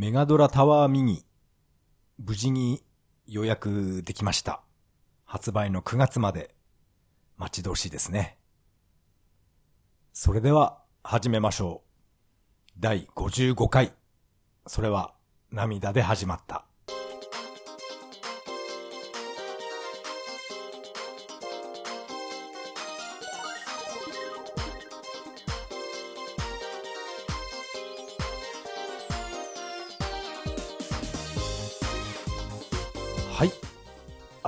メガドラタワーミニ、無事に予約できました。発売の9月まで待ち遠しいですね。それでは始めましょう。第55回。それは涙で始まった。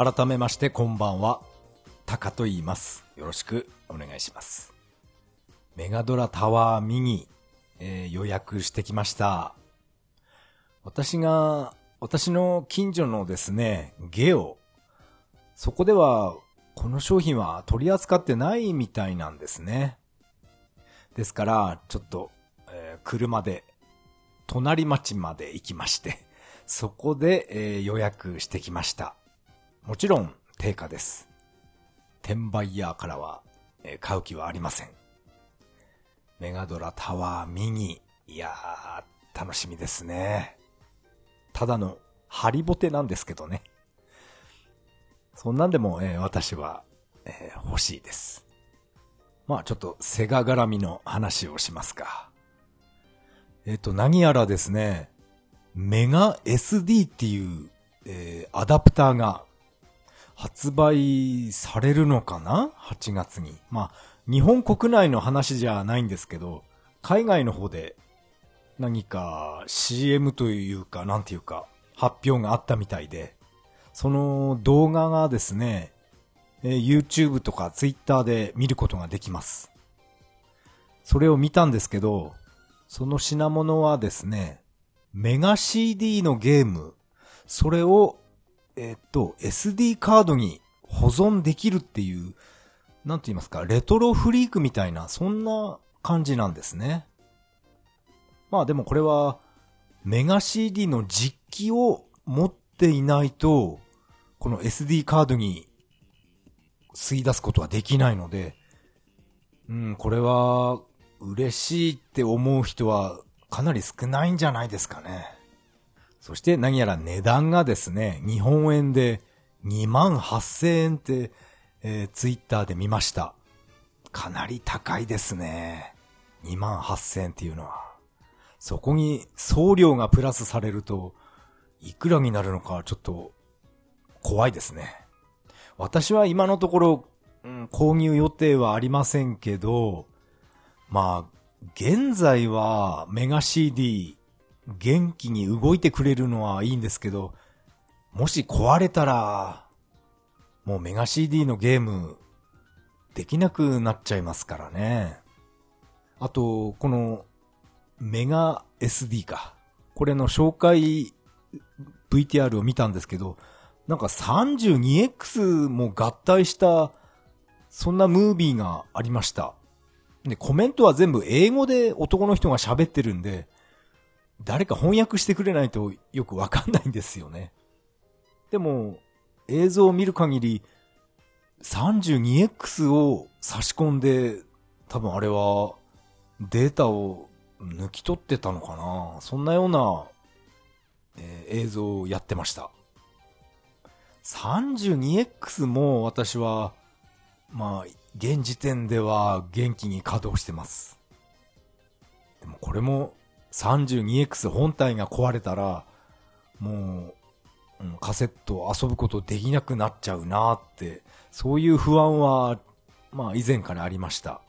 改めましてこんばんは。タカと言います。よろしくお願いします。メガドラタワーミニ、えー予約してきました。私が、私の近所のですね、ゲオ。そこでは、この商品は取り扱ってないみたいなんですね。ですから、ちょっと、えー車で、隣町まで行きまして、そこで、えー予約してきました。もちろん、定価です。転売ヤーからは、え買う気はありません。メガドラタワーミニ。いやー、楽しみですね。ただの、ハリボテなんですけどね。そんなんでも、えー私は、えー欲しいです。まあちょっとセガ絡みの話をしますか。えっ、と、何やらですね、メガ SD っていう、えーアダプターが発売されるのかな ?8 月に。まあ、日本国内の話じゃないんですけど、海外の方で何か CM というか、なんていうか、発表があったみたいで、その動画がですね、え YouTube とか Twitter で見ることができます。それを見たんですけど、その品物はですね、メガ CD のゲーム、それを、えーっと、SD カードに保存できるっていう、なんて言いますか、レトロフリークみたいな、そんな感じなんですね。まあでもこれは、メガ CD の実機を持っていないと、この SD カードに吸い出すことはできないので、うん、これは、嬉しいって思う人はかなり少ないんじゃないですかね。そして何やら値段がですね、日本円で2万8000円って、えーツイッターで見ました。かなり高いですね。2万8000円っていうのは。そこに送料がプラスされると、いくらになるのかちょっと怖いですね。私は今のところ、うん、購入予定はありませんけど、まあ、現在はメガ CD 元気に動いてくれるのはいいんですけど、もし壊れたら、もうメガ CD のゲームできなくなっちゃいますからね。あと、このメガ SD か。これの紹介 VTR を見たんですけど、なんか 32X も合体した、そんなムービーがありました。で、コメントは全部英語で男の人が喋ってるんで、誰か翻訳してくれないとよくわかんないんですよね。でも、映像を見る限り、32X を差し込んで、多分あれは、データを抜き取ってたのかなそんなような、えー映像をやってました。32X も私は、まあ、現時点では元気に稼働してます。でもこれも 32X 本体が壊れたら、もう、カセットを遊ぶことできなくなっちゃうなって、そういう不安は、まあ以前からありました。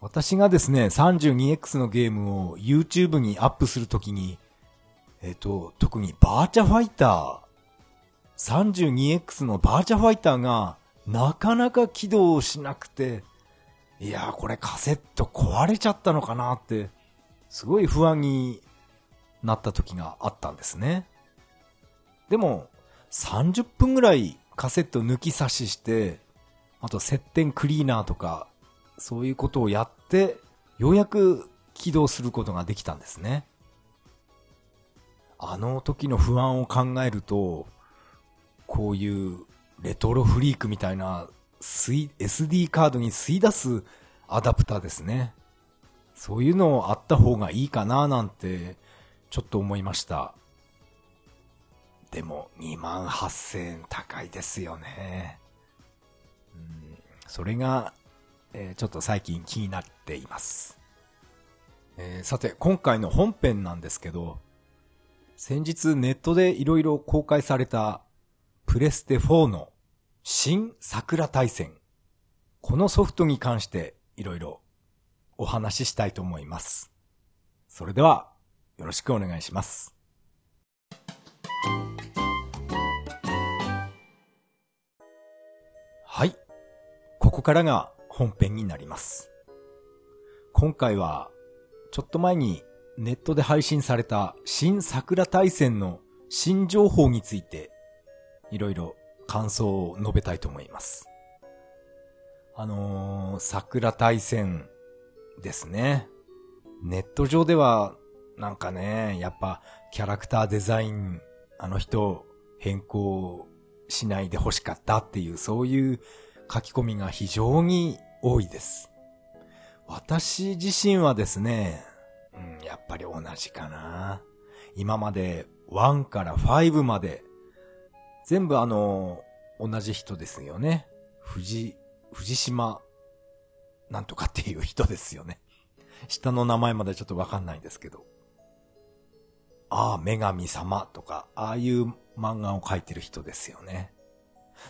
私がですね、32X のゲームを YouTube にアップするときに、えっ、と、特にバーチャファイター、32X のバーチャファイターがなかなか起動しなくて、いやーこれカセット壊れちゃったのかなって、すごい不安になった時があったんですね。でも、30分ぐらいカセット抜き差しして、あと接点クリーナーとか、そういうことをやって、ようやく起動することができたんですね。あの時の不安を考えると、こういうレトロフリークみたいな SD カードに吸い出すアダプターですね。そういうのあった方がいいかななんて、ちょっと思いました。でも、2万8000円高いですよね。うん、それが、えーちょっと最近気になっています。えーさて、今回の本編なんですけど、先日ネットでいろいろ公開されたプレステ4の新桜大戦。このソフトに関していろいろお話ししたいと思います。それでは、よろしくお願いします。はい。ここからが本編になります。今回は、ちょっと前にネットで配信された新桜大戦の新情報について、いろいろ感想を述べたいと思います。あのー、桜大戦ですね。ネット上では、なんかね、やっぱキャラクターデザイン、あの人変更しないで欲しかったっていう、そういう書き込みが非常に多いです。私自身はですね、うん、やっぱり同じかな。今まで1から5まで、全部あの、同じ人ですよね。藤、藤島、なんとかっていう人ですよね。下の名前までちょっとわかんないんですけど。ああ、女神様とか、ああいう漫画を描いてる人ですよね。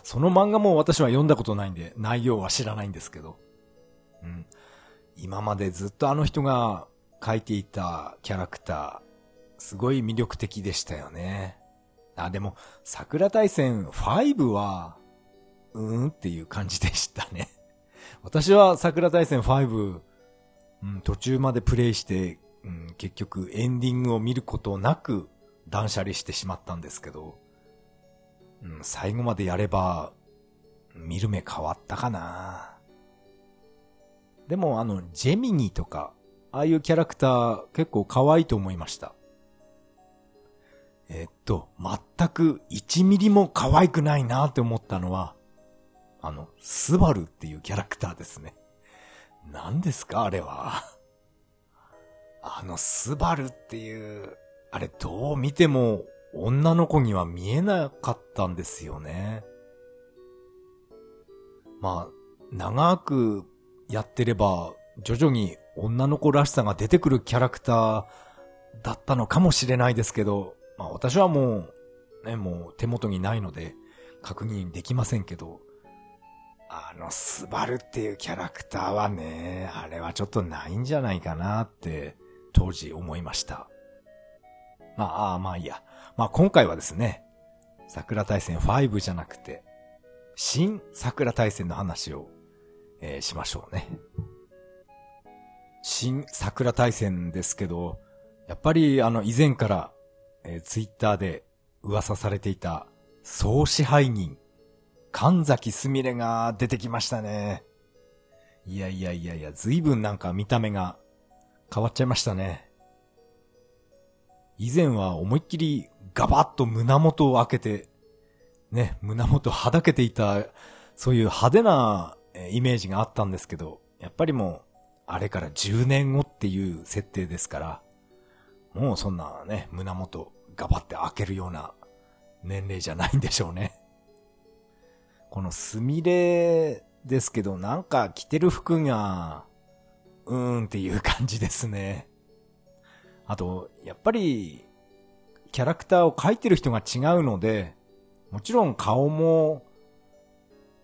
その漫画も私は読んだことないんで、内容は知らないんですけど。うん。今までずっとあの人が描いていたキャラクター、すごい魅力的でしたよね。あ、でも、桜大戦5は、うーんっていう感じでしたね。私は桜大戦5、うん、途中までプレイして、うん、結局エンディングを見ることなく断捨離してしまったんですけど、うん、最後までやれば、見る目変わったかな。でもあの、ジェミニとか、ああいうキャラクター結構可愛いと思いました。えっと、全く1ミリも可愛くないなって思ったのは、あの、スバルっていうキャラクターですね。何ですかあれは。あの、スバルっていう、あれどう見ても女の子には見えなかったんですよね。まあ、長くやってれば、徐々に女の子らしさが出てくるキャラクターだったのかもしれないですけど、まあ私はもう、ね、もう手元にないので確認できませんけど、あの、スバルっていうキャラクターはね、あれはちょっとないんじゃないかなって当時思いました。まあ、ああまあいいや。まあ今回はですね、桜大戦5じゃなくて、新桜大戦の話を、えーしましょうね。新桜大戦ですけど、やっぱりあの以前から、えーツイッターで噂されていた総支配人、神崎すみれが出てきましたね。いやいやいやいや、随分なんか見た目が変わっちゃいましたね。以前は思いっきりガバッと胸元を開けて、ね、胸元はだけていた、そういう派手なイメージがあったんですけど、やっぱりもう、あれから10年後っていう設定ですから、もうそんなね、胸元ガバって開けるような年齢じゃないんでしょうね。このスミレですけど、なんか着てる服が、うーんっていう感じですね。あと、やっぱり、キャラクターを描いてる人が違うので、もちろん顔も、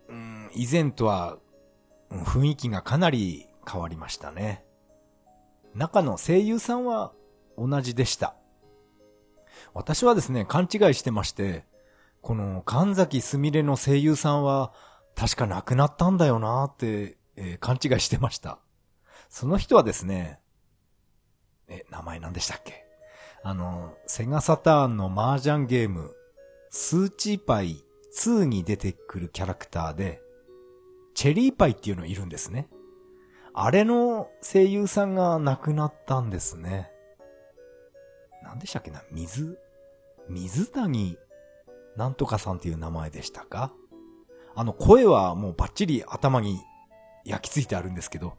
うん、以前とは、雰囲気がかなり変わりましたね。中の声優さんは同じでした。私はですね、勘違いしてまして、この神崎すみれの声優さんは確か亡くなったんだよなーって、えー勘違いしてました。その人はですね、え、名前何でしたっけ？あの、セガサターンの麻雀ゲーム、スーチーパイ2に出てくるキャラクターで、チェリーパイっていうのいるんですね。あれの声優さんが亡くなったんですね。何でしたっけな？水？水谷なんとかさんっていう名前でしたか？あの声はもうバッチリ頭に焼き付いてあるんですけど、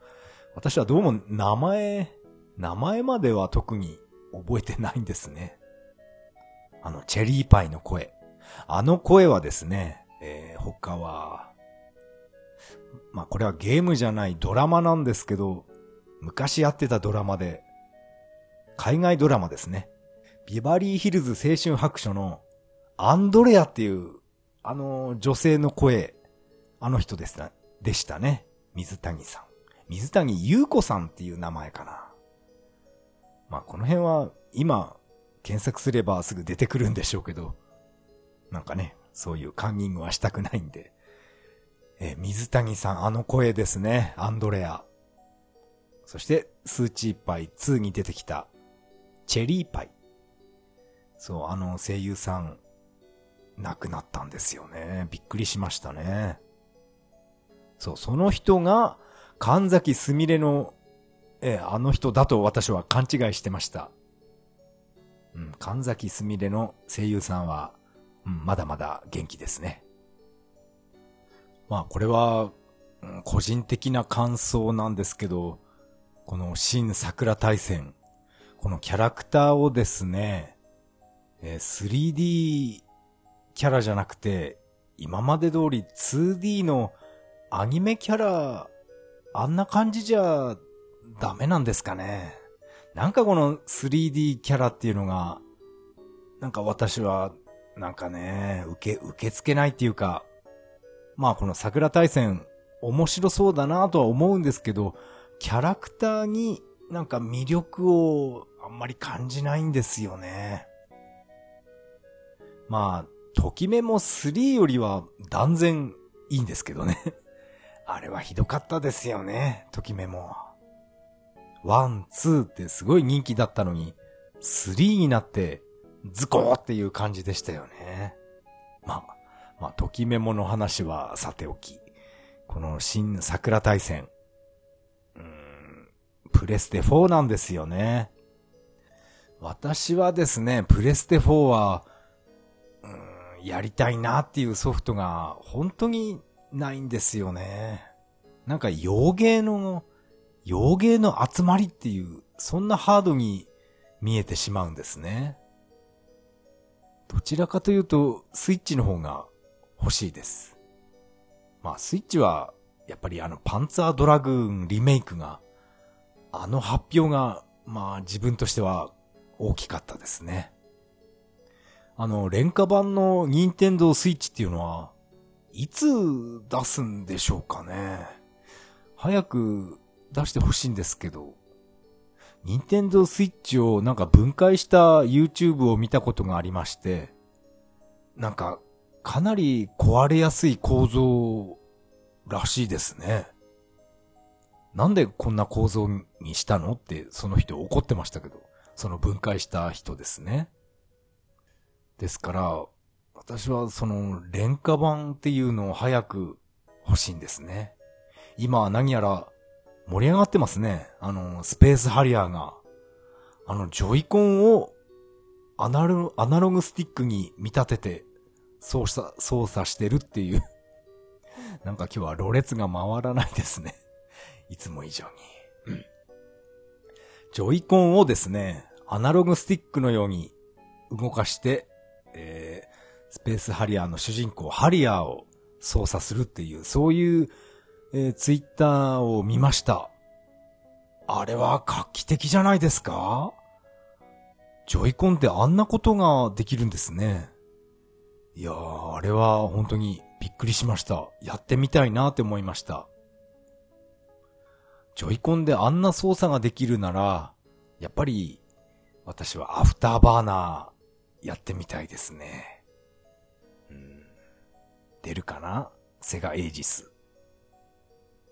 私はどうも名前、名前までは特に覚えてないんですね。あの、チェリーパイの声。あの声はですね、えー、他は、まあこれはゲームじゃないドラマなんですけど、昔やってたドラマで、海外ドラマですね。ビバリーヒルズ青春白書のアンドレアっていう、あの女性の声、あの人でした、でしたね。水谷さん。水谷優子さんっていう名前かな。まあこの辺は今検索すればすぐ出てくるんでしょうけど、なんかね、そういうカンニングはしたくないんで。え水谷さん、あの声ですね。アンドレア。そして、スーチーパイ2に出てきた、チェリーパイ。そう、あの声優さん、亡くなったんですよね。びっくりしましたね。そう、その人が、神崎すみれの、えあの人だと私は勘違いしてました。うん、神崎すみれの声優さんは、うん、まだまだ元気ですね。まあこれは、個人的な感想なんですけど、この新桜大戦、このキャラクターをですね、え、3D キャラじゃなくて、今まで通り 2D のアニメキャラ、あんな感じじゃダメなんですかね。なんかこの 3D キャラっていうのが、なんか私は、なんかね、受け、受け付けないっていうか、まあこの桜大戦面白そうだなとは思うんですけど、キャラクターになんか魅力をあんまり感じないんですよね。まあ、ときメモ3よりは断然いいんですけどね。あれはひどかったですよね、ときメモ。one、two ってすごい人気だったのに、 three になって、ズコーっていう感じでしたよね。まあ、まあ、ときメモの話はさておき、この新桜大戦、うーん、プレステ4なんですよね。私はですね、プレステ4は、やりたいなっていうソフトが本当にないんですよね。なんか洋芸の洋芸の集まりっていう、そんなハードに見えてしまうんですね。どちらかというと、スイッチの方が欲しいです。まあ、スイッチは、やっぱりあの、パンツァードラグーンリメイクが、あの発表が、まあ、自分としては大きかったですね。あの、廉価版の任天堂スイッチっていうのは、いつ出すんでしょうかね。早く出してほしいんですけど、ニンテンドースイッチをなんか分解した YouTube を見たことがありまして、なんかかなり壊れやすい構造らしいですね。なんでこんな構造にしたのってその人怒ってましたけど、その分解した人ですね。ですから、私はその廉価版っていうのを早く欲しいんですね。今は何やら盛り上がってますね。あの、スペースハリアーが。あの、ジョイコンをアナロアナログスティックに見立てて操作、操作してるっていう なんか今日はろれつが回らないですねいつも以上に。うん。ジョイコンをですね、アナログスティックのように動かして、えー、スペースハリアーの主人公ハリアーを操作するっていう、そういうえー、ツイッターを見ました。あれは画期的じゃないですか？ジョイコンってあんなことができるんですね。いやー、あれは本当にびっくりしました。やってみたいなって思いました。ジョイコンであんな操作ができるなら、やっぱり私はアフターバーナーやってみたいですね。うん、出るかな？セガエイジス。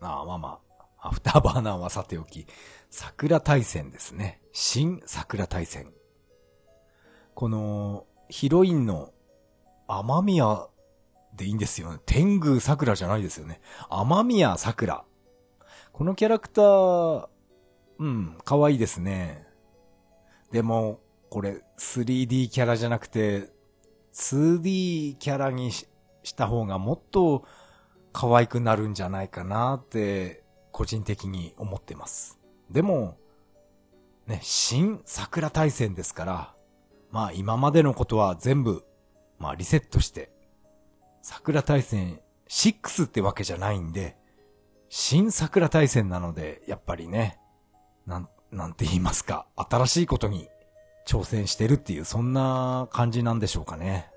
ああ、まあまあ、アフターバーナーはさておき、サクラ大戦ですね。新サクラ大戦。この、ヒロインの、天宮でいいんですよね。天狗桜じゃないですよね。天宮さくら。このキャラクター、うん、可愛いですね。でも、これ 3D キャラじゃなくて 2D キャラにした方がもっと可愛くなるんじゃないかなって、個人的に思ってます。でも、ね、新桜大戦ですから、まあ今までのことは全部、まあリセットして、桜大戦6ってわけじゃないんで、新桜大戦なので、やっぱりね、なん、なんて言いますか、新しいことに挑戦してるっていう、そんな感じなんでしょうかね。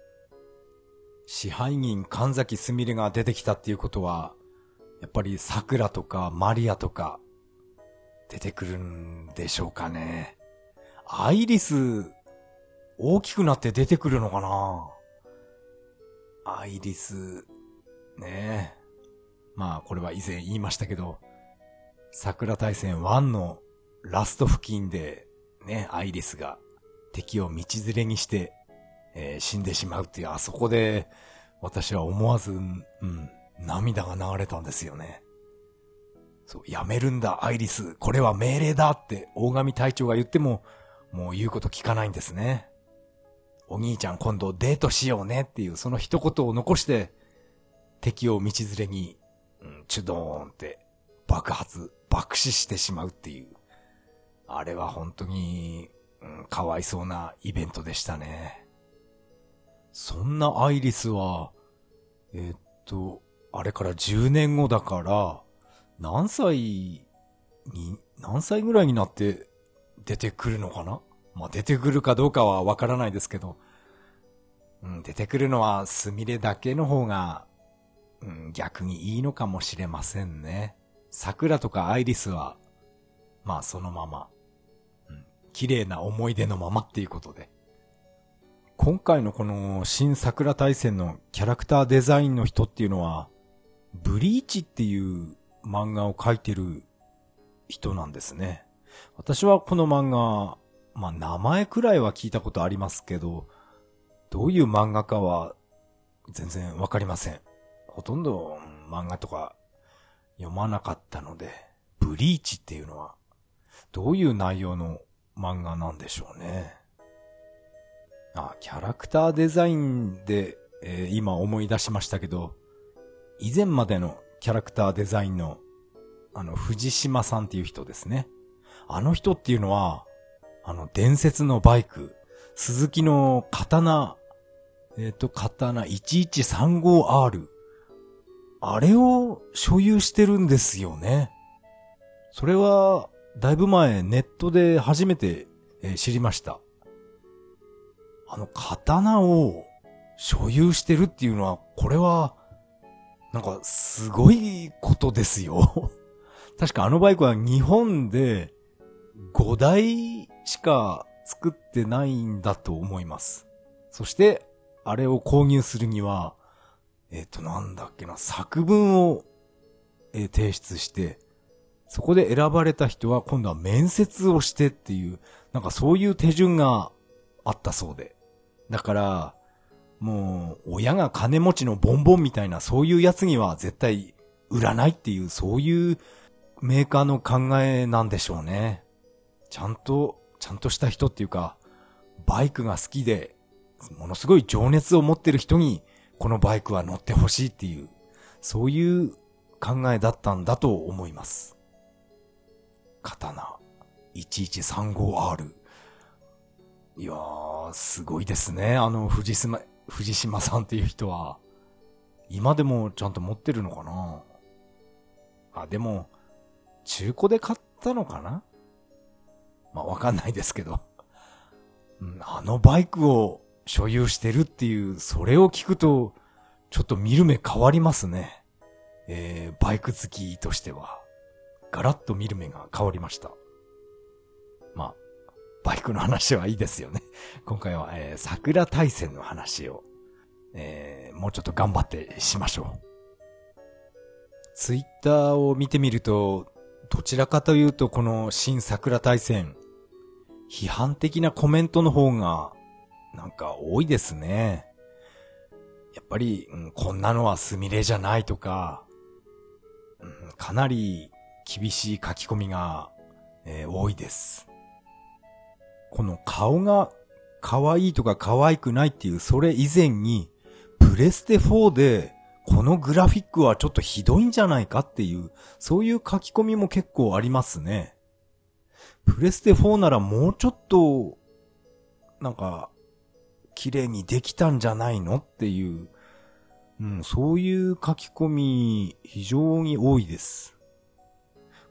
支配人神崎すみれが出てきたっていうことは、やっぱり桜とかマリアとか、出てくるんでしょうかね。アイリス、大きくなって出てくるのかなアイリス、ねえ。まあ、これは以前言いましたけど、桜大戦1のラスト付近で、ね、アイリスが敵を道連れにして、えー、死んでしまうっていう、あそこで、私は思わず、うん、涙が流れたんですよね。そう、やめるんだ、アイリス。これは命令だって、大神隊長が言っても、もう言うこと聞かないんですね。お兄ちゃん今度デートしようねっていう、その一言を残して、敵を道連れに、うん、チュドーンって爆発、爆死してしまうっていう。あれは本当に、かわいそうなイベントでしたね。そんなアイリスは、え、っと、あれから10年後だから、何歳に、何歳ぐらいになって出てくるのかな？まあ、出てくるかどうかはわからないですけど、うん、出てくるのはスミレだけの方がうん、逆にいいのかもしれませんね。桜とかアイリスは、まあそのまま、綺麗な思い出のままっていうことで。今回のこの新桜大戦のキャラクターデザインの人っていうのは、ブリーチっていう漫画を描いてる人なんですね。私はこの漫画、まあ名前くらいは聞いたことありますけど、どういう漫画かは全然わかりません。ほとんど漫画とか読まなかったので、ブリーチっていうのは、どういう内容の漫画なんでしょうね。あ、キャラクターデザインで、えー、今思い出しましたけど、以前までのキャラクターデザインの、あの、藤島さんっていう人ですね。あの人っていうのは、あの、伝説のバイク、鈴木の刀、えっ、ー、と、刀 1135R あれを所有してるんですよね。それは、だいぶ前ネットで初めて、え知りました。あの刀を所有してるっていうのは、これは、なんかすごいことですよ。確かあのバイクは日本で5台しか作ってないんだと思います。そして、あれを購入するには、えっ、ー、と、なんだっけな、作文を、えー、提出して、そこで選ばれた人は今度は面接をしてっていう、なんかそういう手順があったそうで。だから、もう、親が金持ちのボンボンみたいなそういうやつには絶対売らないっていう、そういうメーカーの考えなんでしょうね。ちゃんと、ちゃんとした人っていうか、バイクが好きで、ものすごい情熱を持ってる人にこのバイクは乗ってほしいっていう、そういう考えだったんだと思います。刀 1135R。いやー、すごいですね。あの、藤島、藤島さんっていう人は。今でもちゃんと持ってるのかな？あ、でも、中古で買ったのかな？まあ、わかんないですけど。あのバイクを所有してるっていう、それを聞くと、ちょっと見る目変わりますね。えー、バイク好きとしては、ガラッと見る目が変わりました。まあ、バイクの話はいいですよね。今回は、えー、桜大戦の話を、えー、もうちょっと頑張ってしましょう。ツイッターを見てみると、どちらかというとこの新桜大戦、批判的なコメントの方がなんか多いですね。やっぱり、うん、こんなのはスミレじゃないとか、うん、かなり厳しい書き込みが、えー、多いです。この顔が可愛いとか可愛くないっていうそれ以前に、プレステ4でこのグラフィックはちょっとひどいんじゃないかっていう、そういう書き込みも結構ありますね。プレステ4ならもうちょっと、なんか、綺麗にできたんじゃないのっていう、うん、そういう書き込み非常に多いです。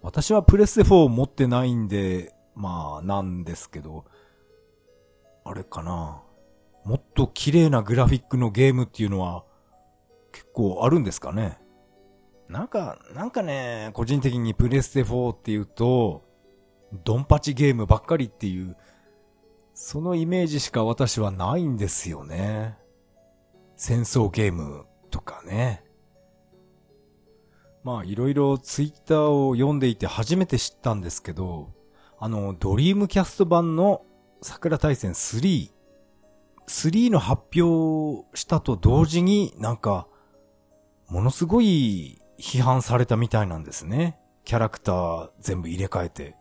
私はプレステ4持ってないんで、まあ、なんですけど、あれかな。もっと綺麗なグラフィックのゲームっていうのは結構あるんですかね。なんか、なんかね、個人的にプレステ4っていうと、ドンパチゲームばっかりっていう、そのイメージしか私はないんですよね。戦争ゲームとかね。まあいろいろツイッターを読んでいて初めて知ったんですけど、あの、ドリームキャスト版の桜大戦3、3の発表したと同時になんか、ものすごい批判されたみたいなんですね。キャラクター全部入れ替えて、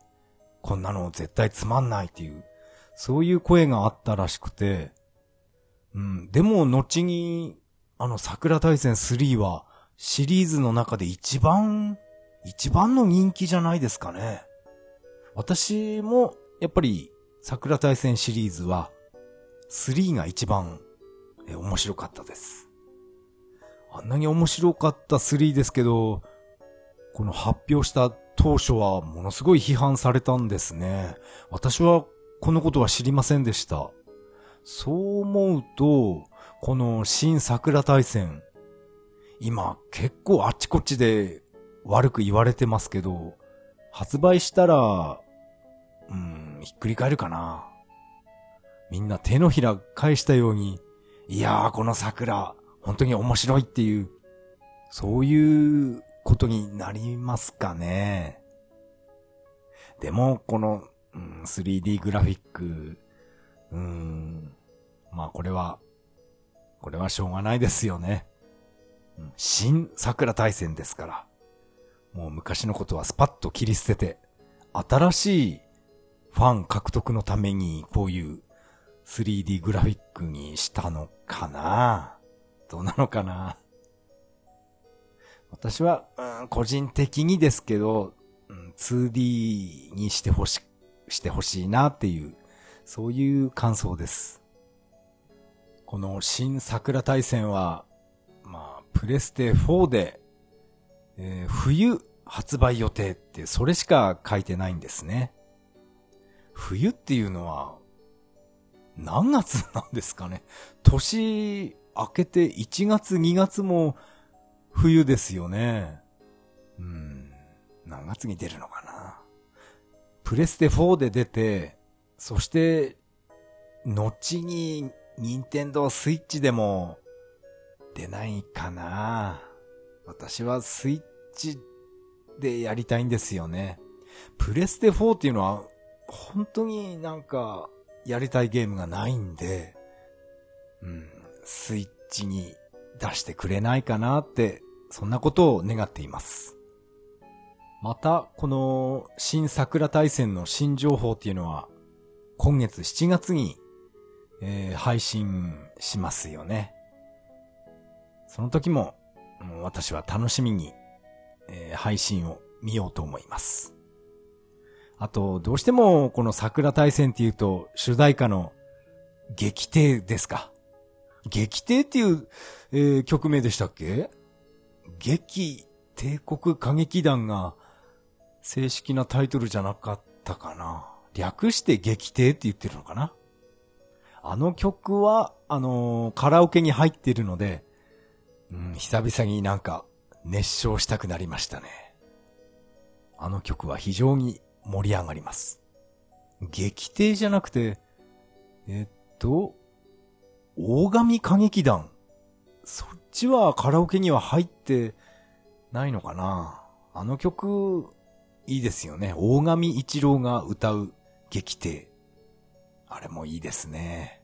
こんなの絶対つまんないっていう、そういう声があったらしくて、うん、でも後に、あの桜大戦3はシリーズの中で一番、一番の人気じゃないですかね。私も、やっぱり、桜大戦シリーズは、3が一番、え、面白かったです。あんなに面白かった3ですけど、この発表した当初はものすごい批判されたんですね。私はこのことは知りませんでした。そう思うと、この新桜大戦、今結構あっちこっちで悪く言われてますけど、発売したら、うん、ひっくり返るかな。みんな手のひら返したように、いやーこの桜、本当に面白いっていう、そういうことになりますかね。でも、この、うん、3D グラフィック、うん、まあこれは、これはしょうがないですよね。新桜大戦ですから。もう昔のことはスパッと切り捨てて、新しいファン獲得のためにこういう 3D グラフィックにしたのかな？どうなのかな？私は、個人的にですけど、うん、2D にしてほし、してほしいなっていう、そういう感想です。この新桜大戦は、プレステ4で、えー、冬発売予定ってそれしか書いてないんですね。冬っていうのは、何月なんですかね。年明けて1月2月も冬ですよね。うん。何月に出るのかな。プレステ4で出て、そして、後に、任天堂スイッチでも、出ないかな。私はスイッチでやりたいんですよね。プレステ4っていうのは、本当になんか、やりたいゲームがないんで、うん。スイッチに出してくれないかなって、そんなことを願っています。また、この新桜大戦の新情報っていうのは、今月7月に、えー、配信しますよね。その時も、も私は楽しみに、えー、配信を見ようと思います。あと、どうしてもこの桜大戦っていうと、主題歌の激帝ですか。激帝っていう、えー、曲名でしたっけ？激帝国歌劇団が正式なタイトルじゃなかったかな。略して激帝って言ってるのかな。あの曲は、あのー、カラオケに入ってるので、うん、久々になんか熱唱したくなりましたね。あの曲は非常に盛り上がります。激帝じゃなくて、えっと、大神歌劇団。そっちはカラオケには入ってないのかなあの曲、いいですよね。大神一郎が歌う劇帝。あれもいいですね。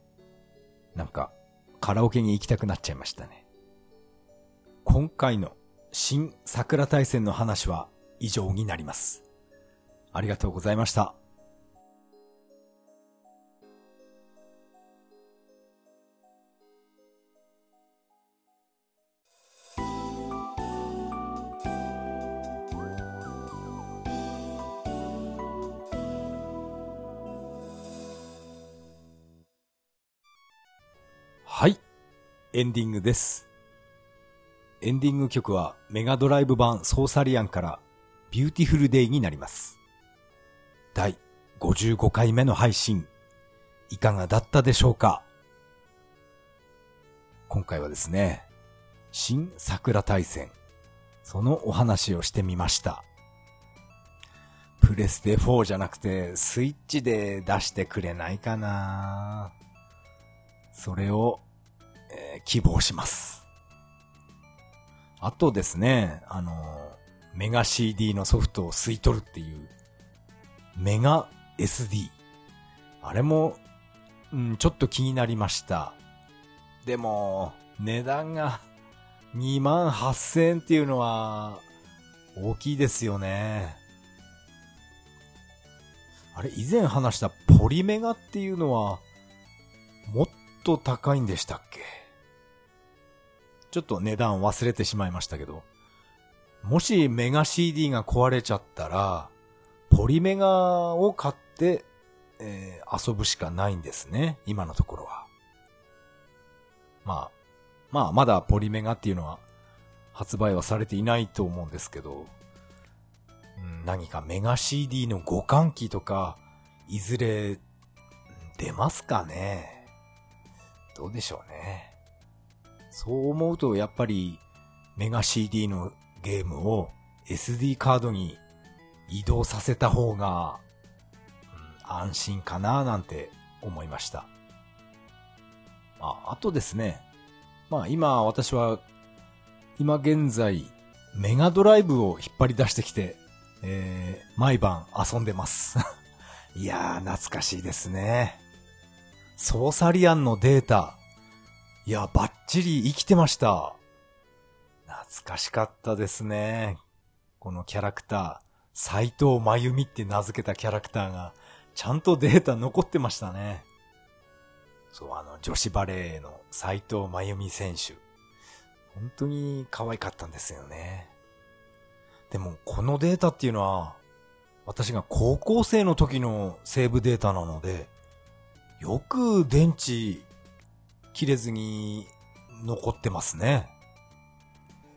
なんか、カラオケに行きたくなっちゃいましたね。今回の新桜大戦の話は以上になります。ありがとうございました。はい。エンディングです。エンディング曲はメガドライブ版ソーサリアンから Beautiful Day になります。第55回目の配信、いかがだったでしょうか？今回はですね、新サクラ大戦、そのお話をしてみました。プレステ4じゃなくてスイッチで出してくれないかなそれを、えー希望します。あとですね、あの、メガ CD のソフトを吸い取るっていう、メガ SD。あれも、うん、ちょっと気になりました。でも、値段が2万8000円っていうのは、大きいですよね。あれ、以前話したポリメガっていうのは、もっと高いんでしたっけ？ちょっと値段忘れてしまいましたけど、もしメガ CD が壊れちゃったら、ポリメガを買って、えー遊ぶしかないんですね、今のところは。まあ、まあ、まだポリメガっていうのは発売はされていないと思うんですけど、うん何かメガ CD の互換機とか、いずれ出ますかね？どうでしょうね。そう思うとやっぱりメガ CD のゲームを SD カードに移動させた方が、うん安心かななんて思いました。あ、あとですね。まあ今私は今現在メガドライブを引っ張り出してきて、えー、毎晩遊んでます。いやー懐かしいですね。ソーサリアンのデータ。いや、バッチリ生きてました。懐かしかったですね。このキャラクター、斎藤真由美って名付けたキャラクターが、ちゃんとデータ残ってましたね。そう、あの、女子バレーの斎藤真由美選手。本当に可愛かったんですよね。でも、このデータっていうのは、私が高校生の時のセーブデータなので、よく電池切れずに残ってますね。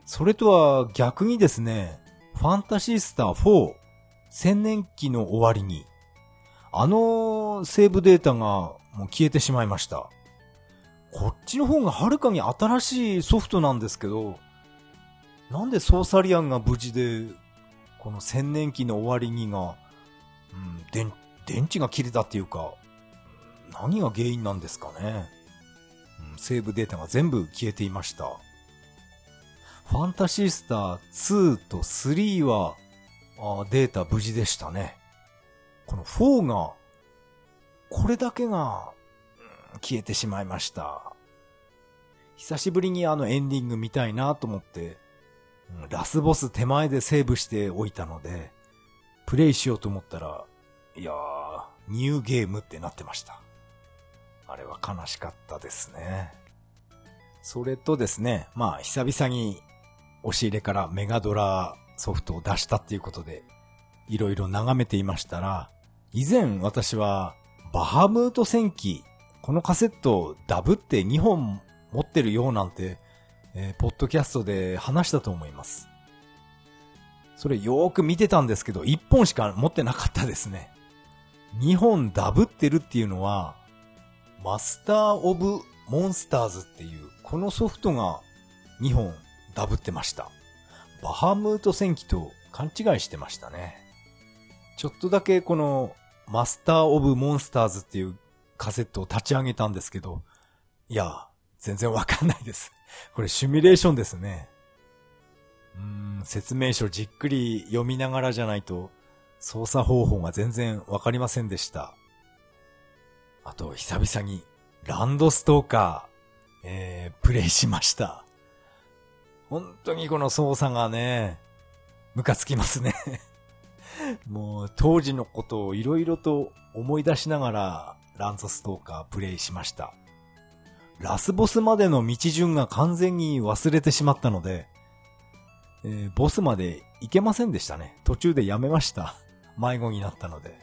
それとは逆にですね、ファンタシースター4千年期の終わりに、あのセーブデータがもう消えてしまいました。こっちの方がはるかに新しいソフトなんですけど、なんでソーサリアンが無事で、この千年期の終わりにが、うん、電、池が切れたっていうか、何が原因なんですかね。セーブデータが全部消えていました。ファンタシースター2と3はあデータ無事でしたね。この4が、これだけが、うん消えてしまいました。久しぶりにあのエンディング見たいなと思って、うんラスボス手前でセーブしておいたので、プレイしようと思ったら、いやー、ニューゲームってなってました。あれは悲しかったですね。それとですね、まあ久々に押し入れからメガドラソフトを出したっていうことで、いろいろ眺めていましたら、以前私はバハムート戦記、このカセットをダブって2本持ってるようなんて、えーポッドキャストで話したと思います。それよーく見てたんですけど、1本しか持ってなかったですね。2本ダブってるっていうのは、マスターオブモンスターズっていう、このソフトが2本ダブってました。バハムート戦記と勘違いしてましたね。ちょっとだけこのマスターオブモンスターズっていうカセットを立ち上げたんですけど、いや、全然わかんないです。これシミュレーションですね。うーん、説明書じっくり読みながらじゃないと操作方法が全然わかりませんでした。あと、久々に、ランドストーカー、えー、プレイしました。本当にこの操作がね、ムカつきますね。もう、当時のことをいろいろと思い出しながら、ランドストーカープレイしました。ラスボスまでの道順が完全に忘れてしまったので、えーボスまで行けませんでしたね。途中でやめました。迷子になったので。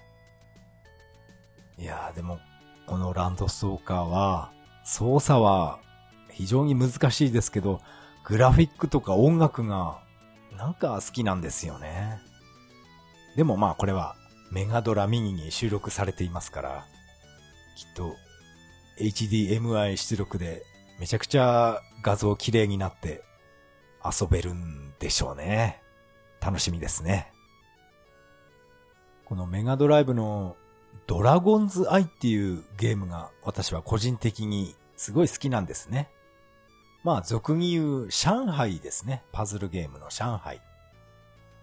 いやーでも、このランドストーカーは、操作は非常に難しいですけど、グラフィックとか音楽がなんか好きなんですよね。でもまあこれはメガドラミニに収録されていますから、きっと HDMI 出力でめちゃくちゃ画像綺麗になって遊べるんでしょうね。楽しみですね。このメガドライブのドラゴンズアイっていうゲームが私は個人的にすごい好きなんですね。まあ、俗に言う上海ですね。パズルゲームの上海。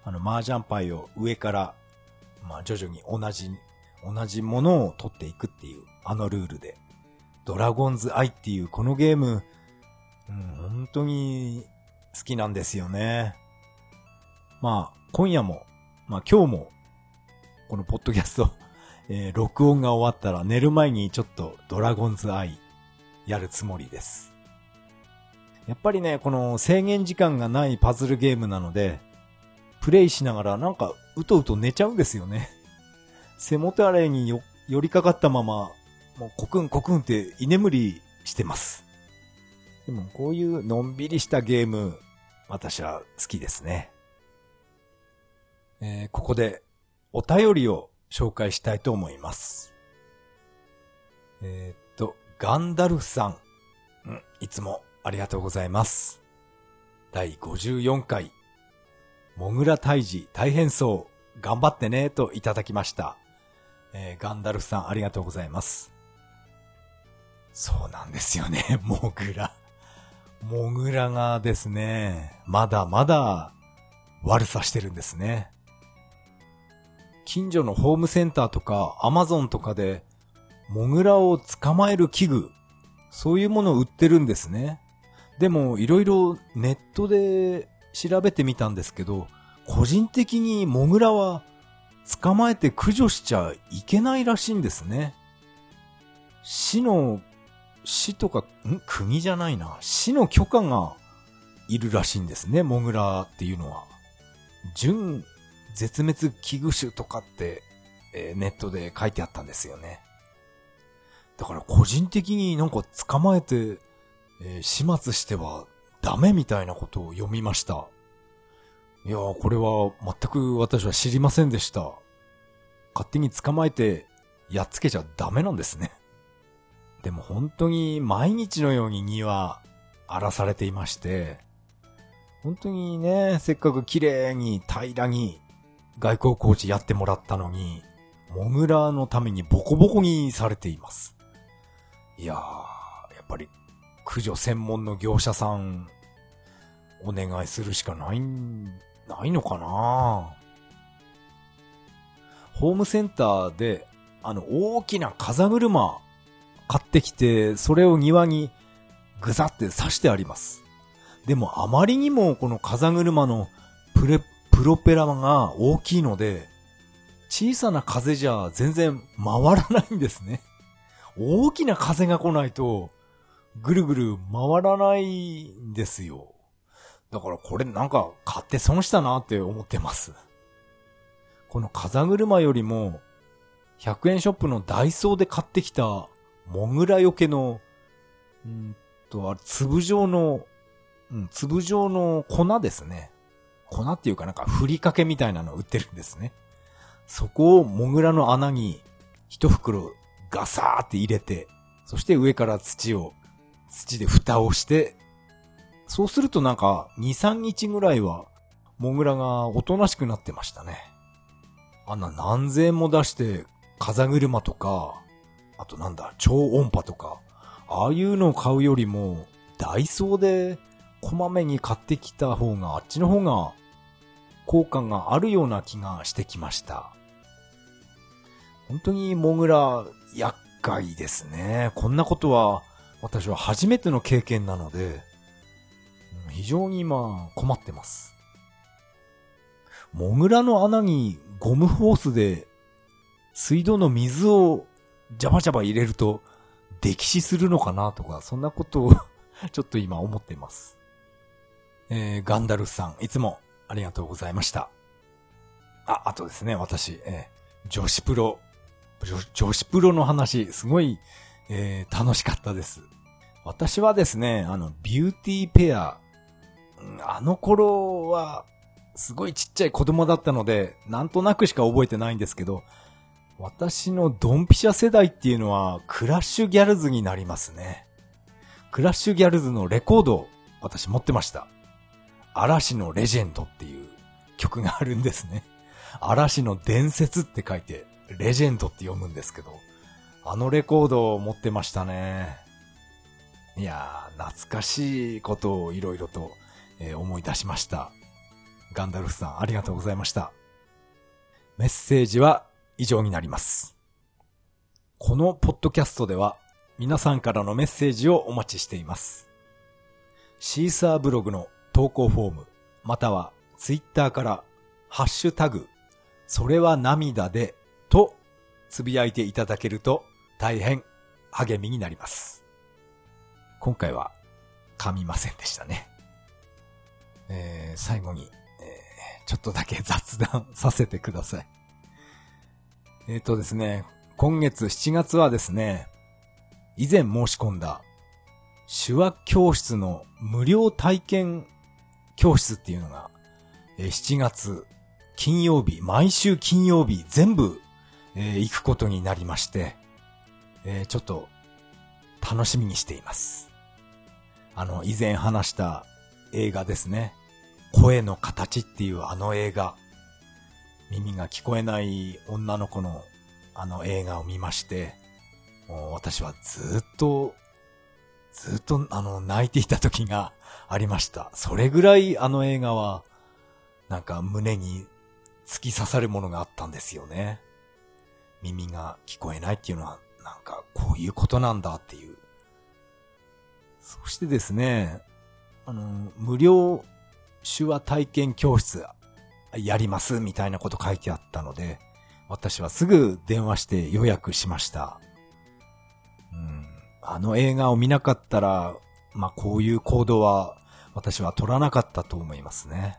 あの、麻雀牌を上から、まあ、徐々に同じ、同じものを取っていくっていう、あのルールで。ドラゴンズアイっていうこのゲーム、うん、本当に好きなんですよね。まあ、今夜も、まあ今日も、このポッドキャスト、えー、録音が終わったら寝る前にちょっとドラゴンズアイやるつもりです。やっぱりね、この制限時間がないパズルゲームなので、プレイしながらなんかうとうと寝ちゃうんですよね。背もたれによ寄りかかったまま、もうコクンコクンって居眠りしてます。でもこういうのんびりしたゲーム、私は好きですね。えー、ここでお便りを紹介したいと思います。えー、っと、ガンダルフさん。うん、いつもありがとうございます。第54回、モグラ退治大変そう、頑張ってね、といただきました。えー、ガンダルフさんありがとうございます。そうなんですよね、モグラ。モグラがですね、まだまだ悪さしてるんですね。近所のホームセンターとかアマゾンとかで、モグラを捕まえる器具、そういうものを売ってるんですね。でも、いろいろネットで調べてみたんですけど、個人的にモグラは捕まえて駆除しちゃいけないらしいんですね。市の、市とか、ん？国じゃないな。市の許可がいるらしいんですね、モグラっていうのは。準絶滅危惧種とかって、えー、ネットで書いてあったんですよね。だから個人的になんか捕まえてえー、始末してはダメみたいなことを読みました。いやー、これは全く私は知りませんでした。勝手に捕まえてやっつけちゃダメなんですね。でも本当に毎日のように庭荒らされていまして、本当にね、せっかく綺麗に平らに外交工事やってもらったのに、モグラのためにボコボコにされています。いやー、やっぱり駆除専門の業者さん、お願いするしかない、ないのかなホームセンターで、あの、大きな風車買ってきて、それを庭にぐざって刺してあります。でもあまりにもこの風車のプレ、プロペラが大きいので、小さな風じゃ全然回らないんですね。大きな風が来ないと、ぐるぐる回らないんですよ。だからこれなんか買って損したなって思ってます。この風車よりも、100円ショップのダイソーで買ってきた、モグラよけの、んと、あれ、粒状の、うん、粒状の粉ですね。粉っていうかなんかふりかけみたいなの売ってるんですね。そこをモグラの穴に一袋ガサーって入れて、そして上から土を土で蓋をして、そうするとなんか2、3日ぐらいは、モグラがおとなしくなってましたね。あんな何千も出して、風車とか、あとなんだ、超音波とか、ああいうのを買うよりも、ダイソーでこまめに買ってきた方が、あっちの方が効果があるような気がしてきました。本当にモグラ厄介ですね。こんなことは私は初めての経験なので、非常に今困ってます。モグラの穴にゴムホースで水道の水をジャバジャバ入れると溺死するのかなとか、そんなことを ちょっと今思ってます。えー、ガンダルフさん、いつもありがとうございました。あ、あとですね、私、えー、女子プロ、女女子プロの話、すごい、えー、楽しかったです。私はですね、あの、ビューティーペア、あの頃は、すごいちっちゃい子供だったので、なんとなくしか覚えてないんですけど、私のドンピシャ世代っていうのは、クラッシュギャルズになりますね。クラッシュギャルズのレコード、私持ってました。嵐のレジェンドっていう曲があるんですね。嵐の伝説って書いて、レジェンドって読むんですけど、あのレコードを持ってましたね。いやー、懐かしいことをいろいろと、え、思い出しました。ガンダルフさん、ありがとうございました。メッセージは以上になります。このポッドキャストでは皆さんからのメッセージをお待ちしています。シーサーブログの投稿フォーム、またはツイッターからハッシュタグ、それは涙でとつぶやいていただけると大変励みになります。今回は噛みませんでしたね。えー、最後に、えー、ちょっとだけ雑談させてください。えっ、ー、とですね、今月7月はですね、以前申し込んだ手話教室の無料体験教室っていうのが、7月金曜日、毎週金曜日全部、えー、行くことになりまして、えー、ちょっと楽しみにしています。あの、以前話した映画ですね。声の形っていうあの映画。耳が聞こえない女の子のあの映画を見まして、もう私はずっと、ずっとあの泣いていた時がありました。それぐらいあの映画は、なんか胸に突き刺さるものがあったんですよね。耳が聞こえないっていうのは、なんかこういうことなんだっていう。そしてですね、あの、無料手話体験教室やりますみたいなこと書いてあったので、私はすぐ電話して予約しました。うん、あの映画を見なかったら、まあ、こういう行動は私は取らなかったと思いますね。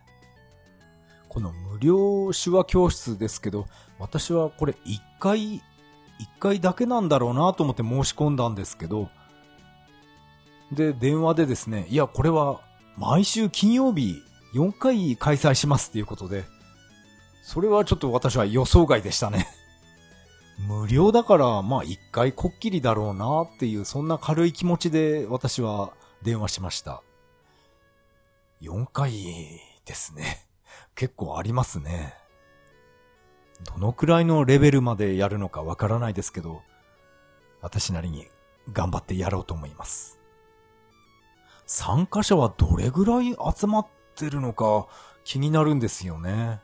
この無料手話教室ですけど、私はこれ一回、一回だけなんだろうなと思って申し込んだんですけど、で、電話でですね、いや、これは毎週金曜日4回開催しますっていうことで、それはちょっと私は予想外でしたね。無料だから、まあ一回こっきりだろうなっていう、そんな軽い気持ちで私は電話しました。4回ですね。結構ありますね。どのくらいのレベルまでやるのかわからないですけど、私なりに頑張ってやろうと思います。参加者はどれぐらい集まってるのか気になるんですよね。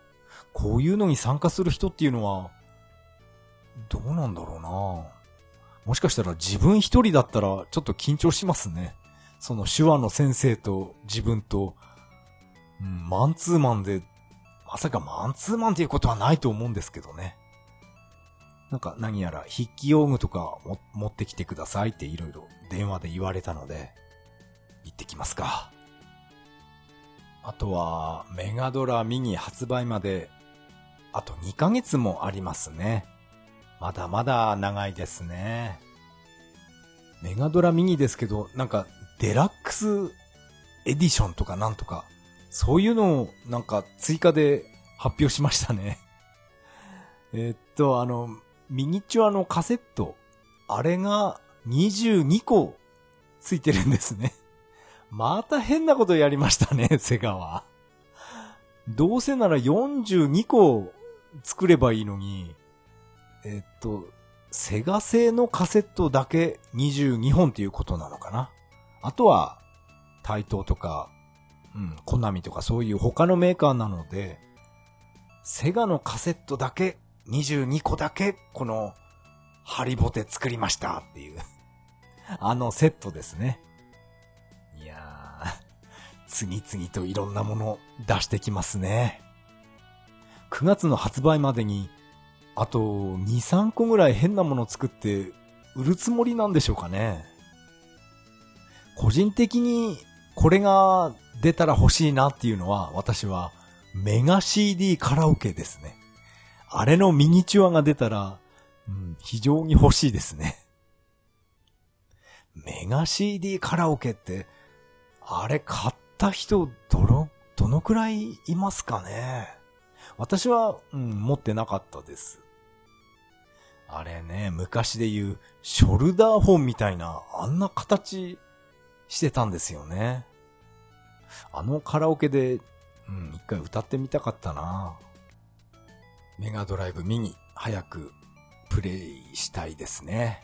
こういうのに参加する人っていうのは、どうなんだろうなもしかしたら自分一人だったらちょっと緊張しますね。その手話の先生と自分と、うん、マンツーマンでまさかマンツーマンっていうことはないと思うんですけどね。なんか何やら筆記用具とか持ってきてくださいっていろいろ電話で言われたので、行ってきますか。あとは、メガドラミニ発売まで、あと2ヶ月もありますね。まだまだ長いですね。メガドラミニですけど、なんか、デラックスエディションとかなんとか、そういうのをなんか追加で発表しましたね。えっと、あの、ミニチュアのカセット、あれが22個ついてるんですね。また変なことやりましたね、セガは。どうせなら42個作ればいいのに、えっと、セガ製のカセットだけ22本っていうことなのかな。あとは、対等とかうん、コナミとかそういう他のメーカーなので、セガのカセットだけ、22個だけ、この、ハリボテ作りましたっていう あのセットですね。いやー、次々といろんなもの出してきますね。9月の発売までに、あと2、3個ぐらい変なもの作って売るつもりなんでしょうかね。個人的にこれが出たら欲しいなっていうのは、私はメガ CD カラオケですね。あれのミニチュアが出たら、うん、非常に欲しいですね。メガ CD カラオケって、あれ買った人、どの、どのくらいいますかね？私は、うん、持ってなかったです。あれね、昔で言う、ショルダーフォンみたいな、あんな形してたんですよね。あのカラオケで、うん、一回歌ってみたかったなメガドライブミニ、早くプレイしたいですね。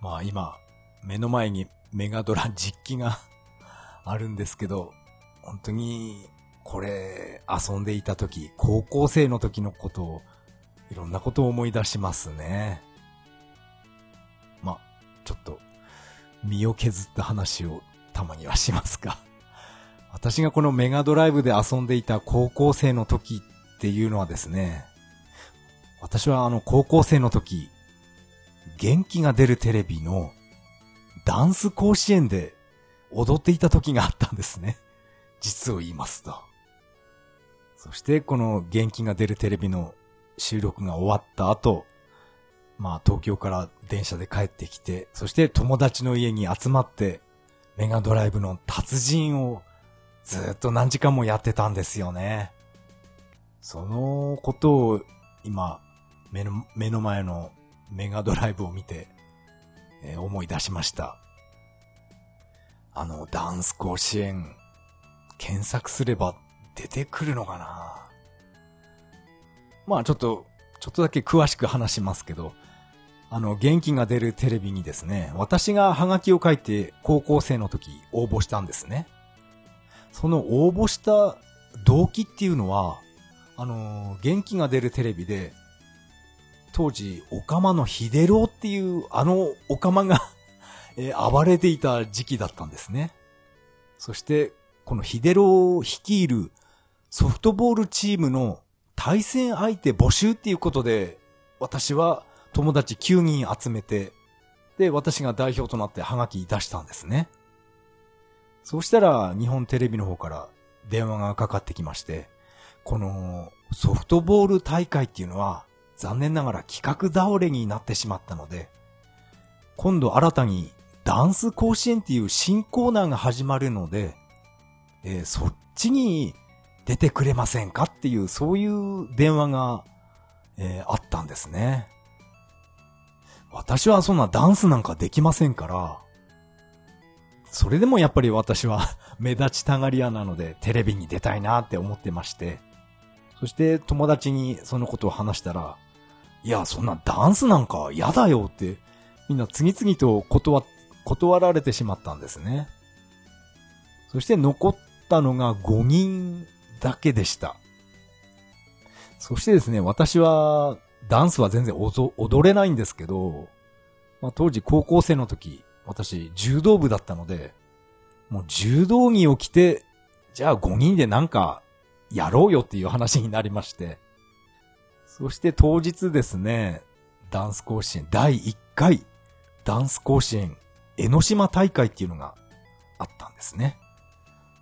まあ今、目の前にメガドラ実機が あるんですけど、本当に、これ、遊んでいた時、高校生の時のことを、いろんなことを思い出しますね。まあ、ちょっと、身を削った話をたまにはしますか。私がこのメガドライブで遊んでいた高校生の時っていうのはですね、私はあの高校生の時、元気が出るテレビのダンス甲子園で踊っていた時があったんですね。実を言いますと。そしてこの元気が出るテレビの収録が終わった後、まあ東京から電車で帰ってきて、そして友達の家に集まってメガドライブの達人をずっと何時間もやってたんですよね。そのことを今目の目の前のメガドライブを見て、えー、思い出しました。あの、ダンス甲子園、検索すれば出てくるのかなまあちょっと、ちょっとだけ詳しく話しますけど、あの、元気が出るテレビにですね、私がハガキを書いて高校生の時応募したんですね。その応募した動機っていうのは、あの、元気が出るテレビで当時、オカマの秀郎っていうあのオカマが えー、暴れていた時期だったんですね。そして、この秀郎を率いるソフトボールチームの対戦相手募集っていうことで、私は友達9人集めて、で、私が代表となってハガキ出したんですね。そうしたら、日本テレビの方から電話がかかってきまして、このソフトボール大会っていうのは、残念ながら企画倒れになってしまったので、今度新たにダンス甲子園っていう新コーナーが始まるので、えー、そっちに出てくれませんかっていう、そういう電話が、えー、あったんですね。私はそんなダンスなんかできませんから、それでもやっぱり私は 目立ちたがり屋なのでテレビに出たいなって思ってまして、そして友達にそのことを話したら、いや、そんなダンスなんか嫌だよって、みんな次々と断、断られてしまったんですね。そして残ったのが5人だけでした。そしてですね、私はダンスは全然踊れないんですけど、まあ、当時高校生の時、私柔道部だったので、もう柔道着を着て、じゃあ5人でなんかやろうよっていう話になりまして、そして当日ですね、ダンス甲子園第1回ダンス甲子園江ノ島大会っていうのがあったんですね。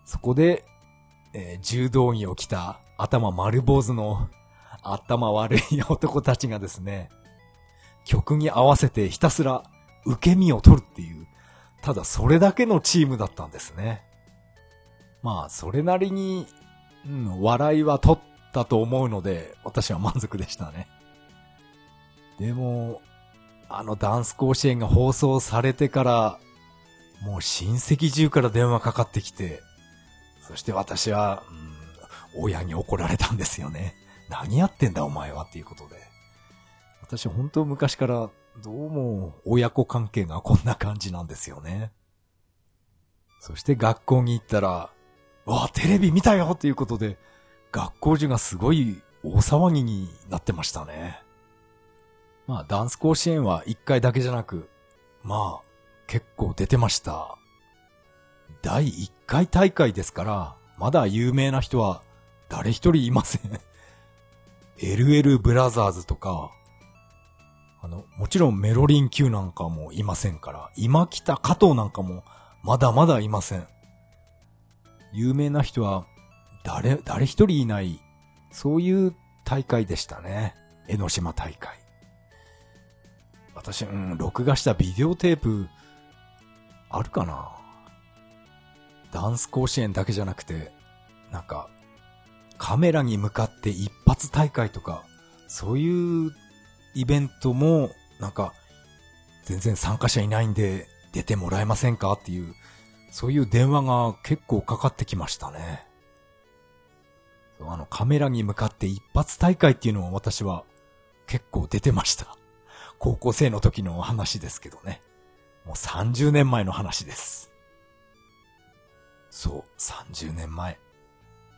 そこで、えー、柔道着を着た頭丸坊主の頭悪い男たちがですね、曲に合わせてひたすら受け身を取るっていう、ただそれだけのチームだったんですね。まあ、それなりに、うん、笑いは取っだと思うので、私は満足でしたね。でも、あのダンス甲子園が放送されてから、もう親戚中から電話かかってきて、そして私は、うん、親に怒られたんですよね。何やってんだお前はっていうことで。私本当昔からどうも親子関係がこんな感じなんですよね。そして学校に行ったら、わあ、テレビ見たよっていうことで、学校中がすごい大騒ぎになってましたね。まあ、ダンス甲子園は一回だけじゃなく、まあ、結構出てました。第一回大会ですから、まだ有名な人は誰一人いません。LL ブラザーズとか、あの、もちろんメロリン Q なんかもいませんから、今来た加藤なんかもまだまだいません。有名な人は誰、誰一人いない、そういう大会でしたね。江ノ島大会。私、うん、録画したビデオテープ、あるかな？ダンス甲子園だけじゃなくて、なんか、カメラに向かって一発大会とか、そういうイベントも、なんか、全然参加者いないんで出てもらえませんかっていう、そういう電話が結構かかってきましたね。あのカメラに向かって一発大会っていうのを私は結構出てました。高校生の時の話ですけどね。もう30年前の話です。そう、30年前。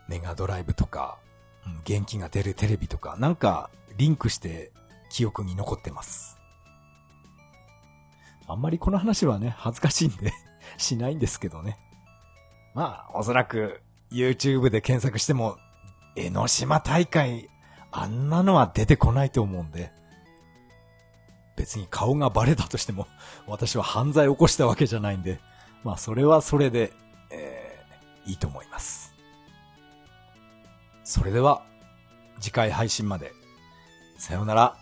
メガドライブとか、元気が出るテレビとか、なんかリンクして記憶に残ってます。あんまりこの話はね、恥ずかしいんで しないんですけどね。まあ、おそらく YouTube で検索しても、江ノ島大会、あんなのは出てこないと思うんで、別に顔がバレたとしても、私は犯罪を起こしたわけじゃないんで、まあそれはそれで、えー、いいと思います。それでは、次回配信まで。さようなら。